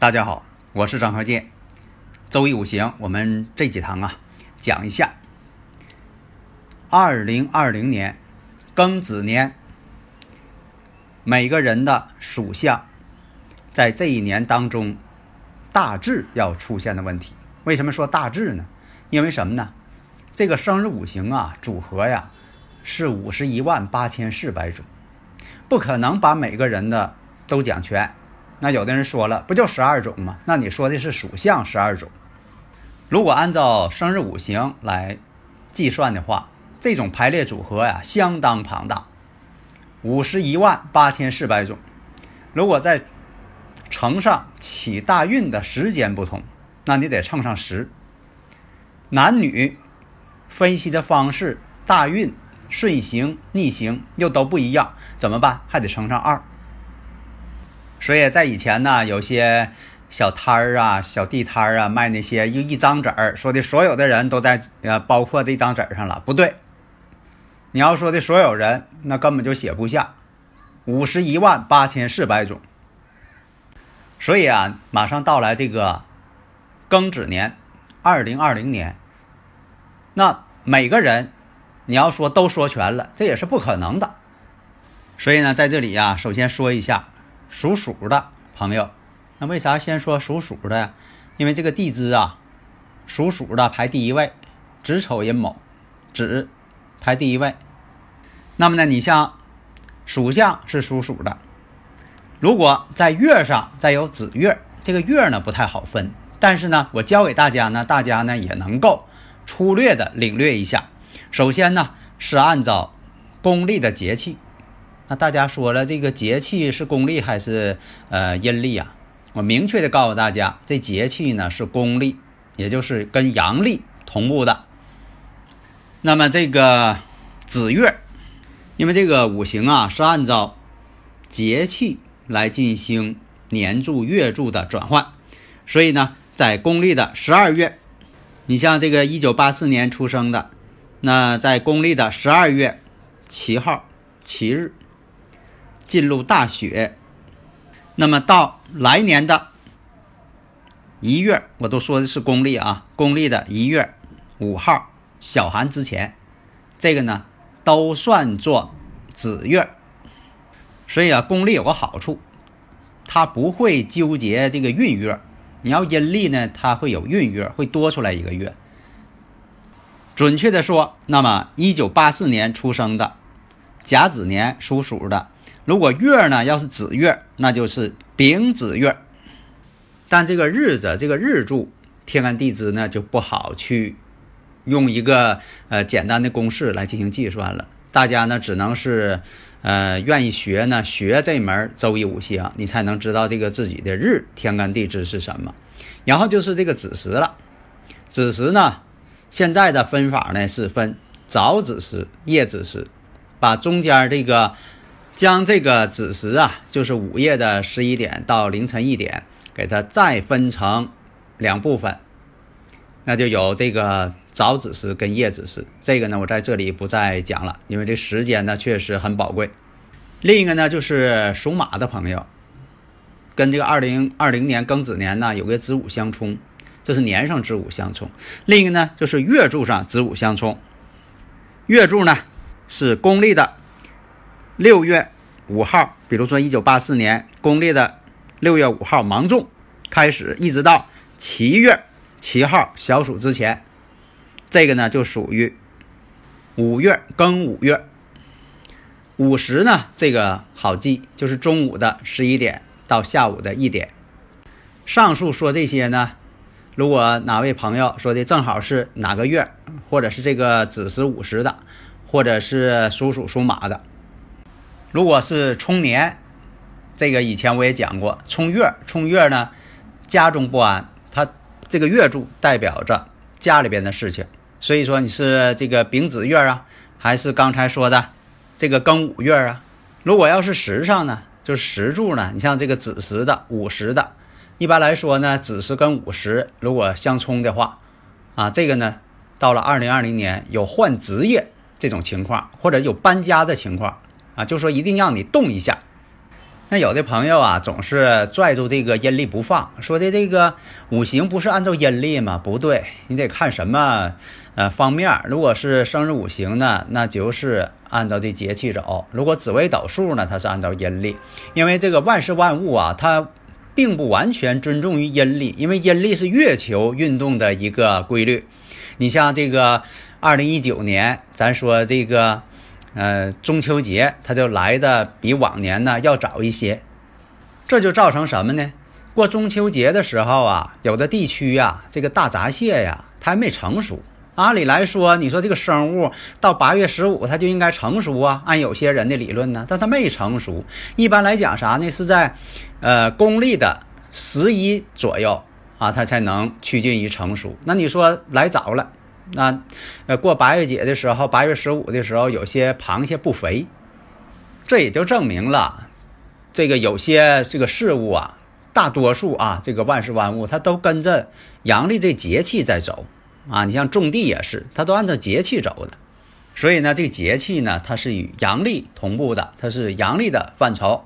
大家好，我是张和建。周易五行，我们这几堂啊，讲一下。二零二零年庚子年，每个人的属相，在这一年当中，大致要出现的问题。为什么说大致呢？因为什么呢？这个生日五行啊，组合呀，是五十一万八千四百种，不可能把每个人的都讲全。那有的人说了，不就十二种吗？那你说的是属相十二种。如果按照生日五行来计算的话，这种排列组合呀相当庞大，五十一万八千四百种。如果再乘上起大运的时间不同，那你得乘上十。男女分析的方式，大运顺行逆行又都不一样，怎么办？还得乘上二。所以在以前呢，有些小摊儿啊、小地摊儿啊，卖那些一一张纸儿，说的所有的人都在呃，包括这张纸上了，不对。你要说的所有人，那根本就写不下，五十一万八千四百种。所以啊，马上到来这个庚子年，二零二零年，那每个人你要说都说全了，这也是不可能的。所以呢，在这里呀，首先说一下。属鼠的朋友，那为啥先说属鼠的？因为这个地支啊，属鼠的排第一位，子丑寅卯，子排第一位。那么呢，你像属相是属鼠的，如果在月上再有子月，这个月呢不太好分，但是呢，我教给大家呢，大家呢也能够粗略的领略一下。首先呢，是按照公历的节气。那大家说了，这个节气是公历还是呃阴历啊？我明确的告诉大家，这节气呢是公历，也就是跟阳历同步的。那么这个子月，因为这个五行啊是按照节气来进行年柱、月柱的转换，所以呢，在公历的十二月，你像这个一九八四年出生的，那在公历的十二月七号七日。进入大雪，那么到来年的一月，我都说的是公历啊，公历的一月五号小寒之前，这个呢都算作子月。所以啊，公历有个好处，它不会纠结这个闰月。你要阴历呢，它会有闰月，会多出来一个月。准确的说，那么一九八四年出生的甲子年属鼠的。如果月呢，要是子月，那就是丙子月。但这个日子，这个日柱天干地支呢，就不好去用一个呃简单的公式来进行计算了。大家呢，只能是呃愿意学呢，学这门周易五行，你才能知道这个自己的日天干地支是什么。然后就是这个子时了。子时呢，现在的分法呢是分早子时、夜子时，把中间这个。将这个子时啊，就是午夜的十一点到凌晨一点，给它再分成两部分，那就有这个早子时跟夜子时。这个呢，我在这里不再讲了，因为这时间呢确实很宝贵。另一个呢，就是属马的朋友，跟这个二零二零年庚子年呢有个子午相冲，这是年上子午相冲。另一个呢，就是月柱上子午相冲，月柱呢是公历的。六月五号，比如说一九八四年公历的六月五号芒种开始，一直到七月七号小暑之前，这个呢就属于五月庚午月。午时呢，这个好记，就是中午的十一点到下午的一点。上述说这些呢，如果哪位朋友说的正好是哪个月，或者是这个子时午时的，或者是属鼠属马的，如果是冲年，这个以前我也讲过，冲月冲月呢，家中不安，它这个月柱代表着家里边的事情，所以说你是这个丙子月啊，还是刚才说的这个庚午月啊？如果要是时上呢，就是时柱呢，你像这个子时的、午时的。一般来说呢，子时跟午时如果相冲的话，啊，这个呢，到了二零二零年有换职业这种情况，或者有搬家的情况，啊，就说一定让你动一下。那有的朋友啊，总是拽住这个阴历不放，说的这个五行不是按照阴历吗？不对，你得看什么呃方面。如果是生日五行呢，那就是按照这节气走；如果紫微斗数呢，它是按照阴历，因为这个万事万物啊，它。并不完全尊重于阴历，因为阴历是月球运动的一个规律。你像这个二零一九年，咱说这个呃中秋节，它就来的比往年呢要早一些，这就造成什么呢？过中秋节的时候啊，有的地区呀，这个大闸蟹呀，它还没成熟。按理来说，你说这个生物到八月十五它就应该成熟啊。按有些人的理论呢，但它没成熟。一般来讲啥呢？是在，呃，公历的十一左右啊，它才能趋近于成熟。那你说来早了，那，呃，过八月节的时候，八月十五的时候，有些螃蟹不肥，这也就证明了，这个有些这个事物啊，大多数啊，这个万事万物它都跟着阳历这节气在走。啊，你像种地也是，它都按照节气走的，所以呢，这个节气呢，它是与阳历同步的，它是阳历的范畴。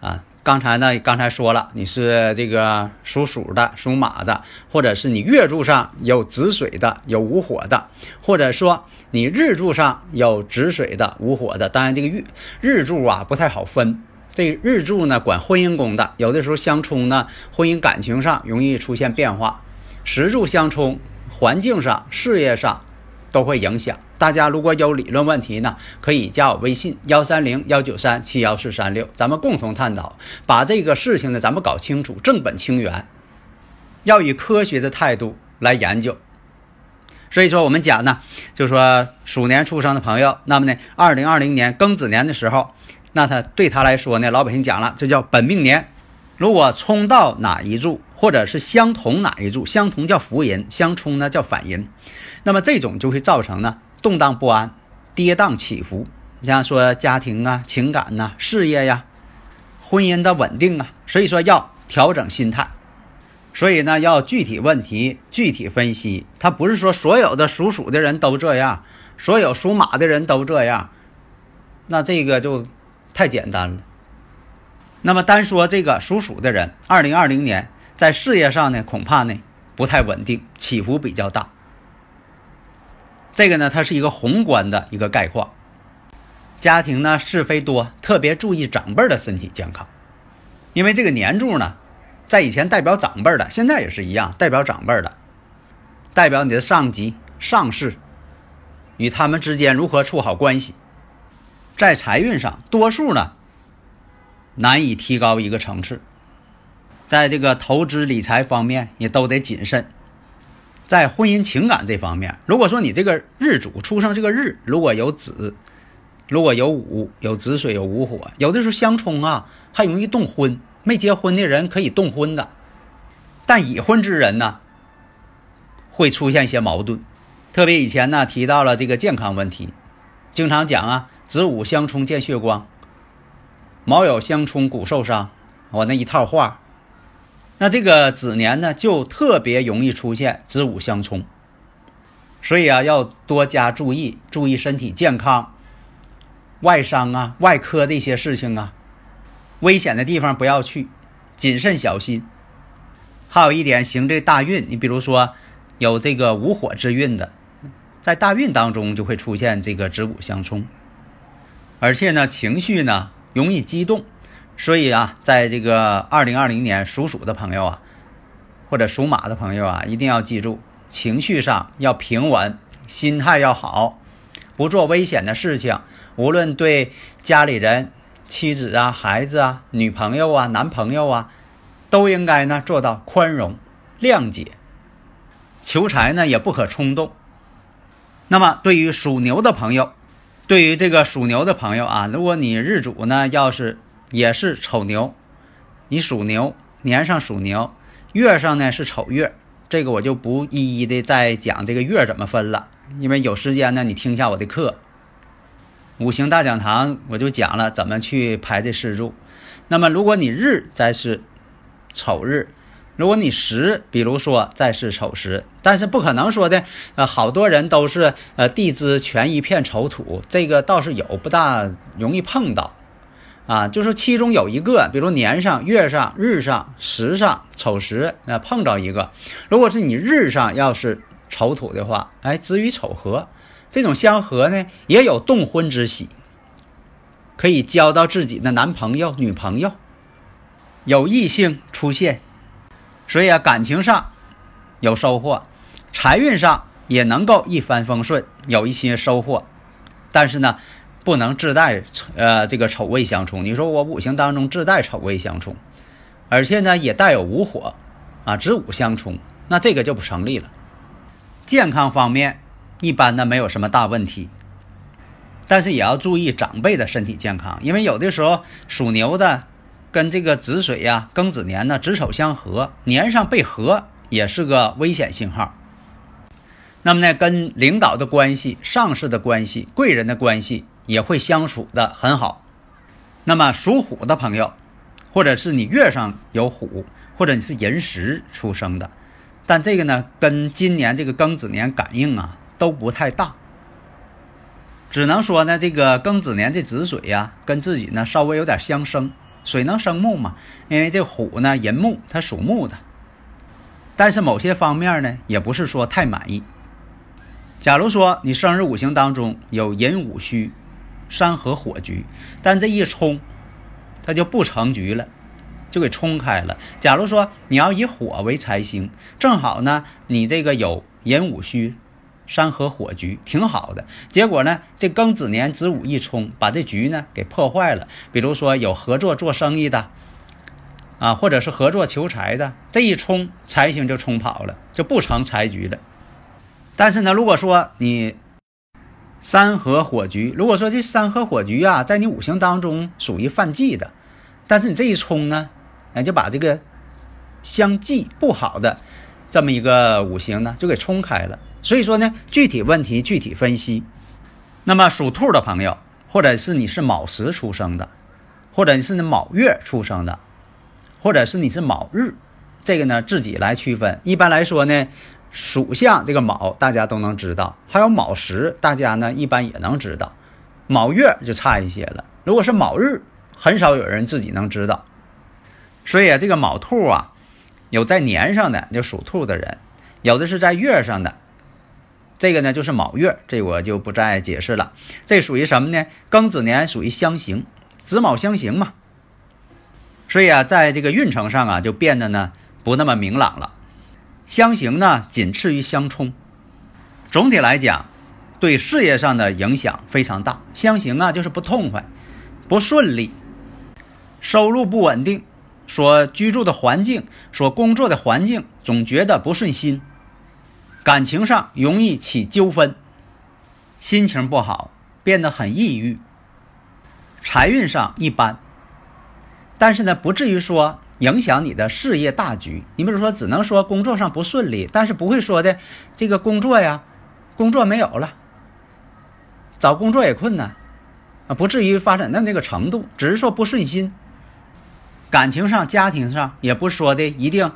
啊，刚才呢，刚才说了，你是这个属鼠的、属马的，或者是你月柱上有子水的、有午火的，或者说你日柱上有子水的、午火的。当然，这个月日柱啊不太好分，这日柱呢管婚姻宫的，有的时候相冲呢，婚姻感情上容易出现变化。时柱相冲。环境上、事业上都会影响。大家如果有理论问题呢，可以加我微信幺三零幺九三七幺四三六，咱们共同探讨，把这个事情呢，咱们搞清楚，正本清源，要以科学的态度来研究。所以说，我们讲呢，就说鼠年出生的朋友，那么呢，二零二零年庚子年的时候，那他对他来说呢，老百姓讲了，这叫本命年。如果冲到哪一柱？或者是相同哪一柱？相同叫福银，相冲呢叫反银。那么这种就会造成呢动荡不安、跌宕起伏。你像说家庭啊、情感呐、事业呀、婚姻的稳定啊，所以说要调整心态。所以呢要具体问题具体分析。他不是说所有的属鼠的人都这样，所有属马的人都这样，那这个就太简单了。那么单说这个属鼠的人，二零二零年。在事业上呢，恐怕呢不太稳定，起伏比较大。这个呢，它是一个宏观的一个概况。家庭呢是非多，特别注意长辈的身体健康，因为这个年柱呢，在以前代表长辈的，现在也是一样，代表长辈的，代表你的上级、上司，与他们之间如何处好关系。在财运上，多数呢难以提高一个层次。在这个投资理财方面也都得谨慎，在婚姻情感这方面，如果说你这个日主出生这个日如果有子，如果有午有子水有午火，有的时候相冲啊，还容易动婚。没结婚的人可以动婚的，但已婚之人呢，会出现一些矛盾。特别以前呢提到了这个健康问题，经常讲啊，子午相冲见血光，卯酉相冲骨受伤，我那一套话。那这个子年呢，就特别容易出现子午相冲，所以啊，要多加注意，注意身体健康、外伤啊、外科的一些事情啊，危险的地方不要去，谨慎小心。还有一点，行这大运，你比如说有这个午火之运的，在大运当中就会出现这个子午相冲，而且呢，情绪呢容易激动。所以啊，在这个二零二零年属鼠的朋友啊，或者属马的朋友啊，一定要记住，情绪上要平稳，心态要好，不做危险的事情。无论对家里人、妻子啊、孩子啊、女朋友啊、男朋友啊，都应该呢做到宽容、谅解，求财呢也不可冲动。那么对于属牛的朋友，对于这个属牛的朋友啊，如果你日主呢要是也是丑牛，你属牛年上属牛，月上呢是丑月，这个我就不一一的再讲这个月怎么分了，因为有时间呢你听一下我的课，五行大讲堂我就讲了怎么去排这四柱。那么如果你日再是丑日。如果你时，比如说再是丑时，但是不可能说的，呃，好多人都是呃地支全一片丑土，这个倒是有，不大容易碰到，啊，就是其中有一个，比如年上、月上、日上、时上丑时，那碰着一个，如果是你日上要是丑土的话，哎，子与丑合，这种相合呢，也有动婚之喜，可以交到自己的男朋友、女朋友，有异性出现。所以啊，感情上有收获，财运上也能够一帆风顺，有一些收获。但是呢，不能自带呃这个丑未相冲。你说我五行当中自带丑未相冲，而且呢也带有午火啊，子午相冲，那这个就不成立了。健康方面一般呢没有什么大问题，但是也要注意长辈的身体健康，因为有的时候属牛的。跟这个子水呀，庚子年呢，子丑相合，年上被合也是个危险信号。那么呢，跟领导的关系、上司的关系、贵人的关系也会相处的很好。那么属虎的朋友，或者是你月上有虎，或者你是寅时出生的，但这个呢，跟今年这个庚子年感应啊都不太大。只能说呢，这个庚子年这子水呀，跟自己呢稍微有点相生。水能生木嘛？因为这虎呢，寅木，它属木的。但是某些方面呢，也不是说太满意。假如说你生日五行当中有寅午戌、山河火局，但这一冲，它就不成局了，就给冲开了。假如说你要以火为财星，正好呢，你这个有寅午戌。山河火局挺好的，结果呢，这庚子年子午一冲，把这局呢给破坏了。比如说有合作做生意的，啊，或者是合作求财的，这一冲财星就冲跑了，就不成财局了。但是呢，如果说你山河火局，如果说这山河火局啊，在你五行当中属于犯忌的，但是你这一冲呢，哎，就把这个相忌不好的这么一个五行呢，就给冲开了。所以说呢，具体问题具体分析。那么属兔的朋友，或者是你是卯时出生的，或者你是卯月出生的，或者是你是卯日，这个呢自己来区分。一般来说呢，属相这个卯大家都能知道，还有卯时大家呢一般也能知道，卯月就差一些了。如果是卯日，很少有人自己能知道。所以啊，这个卯兔啊，有在年上的就属兔的人，有的是在月上的。这个呢就是卯月，这我就不再解释了。这属于什么呢？庚子年属于相刑，子卯相刑嘛。所以啊，在这个运程上啊，就变得呢不那么明朗了。相刑呢仅次于相冲，总体来讲，对事业上的影响非常大。相刑啊就是不痛快、不顺利，收入不稳定，所居住的环境、所工作的环境总觉得不顺心。感情上容易起纠纷，心情不好，变得很抑郁。财运上一般，但是呢，不至于说影响你的事业大局。你比如说，只能说工作上不顺利，但是不会说的这个工作呀，工作没有了，找工作也困难啊，不至于发展到那个程度，只是说不顺心。感情上、家庭上也不说的一定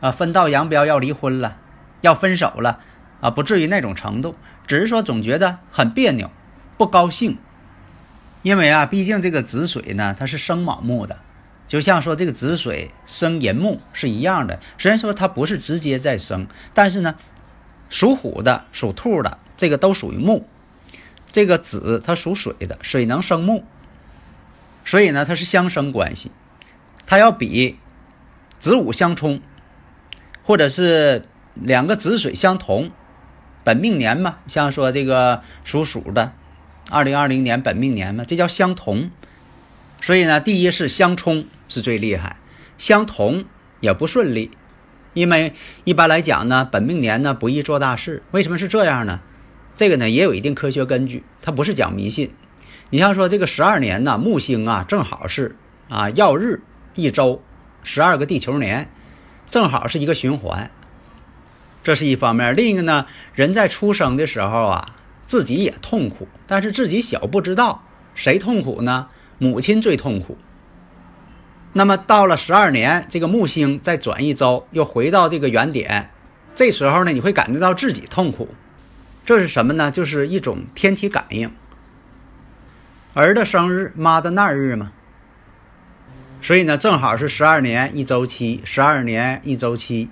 啊，分道扬镳要离婚了。要分手了，啊，不至于那种程度，只是说总觉得很别扭，不高兴。因为啊，毕竟这个子水呢，它是生卯木的，就像说这个子水生寅木是一样的。虽然说它不是直接在生，但是呢，属虎的、属兔的这个都属于木，这个子它属水的，水能生木，所以呢，它是相生关系，它要比子午相冲，或者是。两个子水相同，本命年嘛，像说这个属鼠的，二零二零年本命年嘛，这叫相同。所以呢，第一是相冲是最厉害，相同也不顺利，因为一般来讲呢，本命年呢不宜做大事。为什么是这样呢？这个呢也有一定科学根据，它不是讲迷信。你像说这个十二年呢，木星啊正好是啊曜日一周，十二个地球年，正好是一个循环。这是一方面，另一个呢，人在出生的时候啊，自己也痛苦，但是自己小不知道，谁痛苦呢？母亲最痛苦。那么到了十二年，这个木星再转一周，又回到这个原点，这时候呢，你会感觉到自己痛苦。这是什么呢？就是一种天体感应。儿的生日，妈的那日嘛。所以呢，正好是十二年一周期，十二年一周期。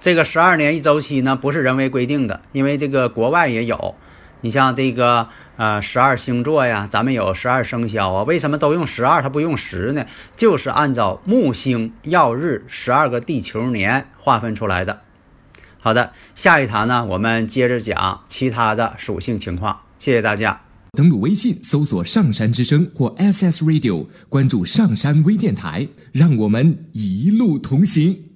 这个十二年一周期呢，不是人为规定的，因为这个国外也有。你像这个呃十二星座呀，咱们有十二生肖啊，为什么都用十二，它不用十呢？就是按照木星曜日十二个地球年划分出来的。好的，下一堂呢，我们接着讲其他的属性情况。谢谢大家。登录微信搜索“上山之声”或 SS Radio，关注上山微电台，让我们一路同行。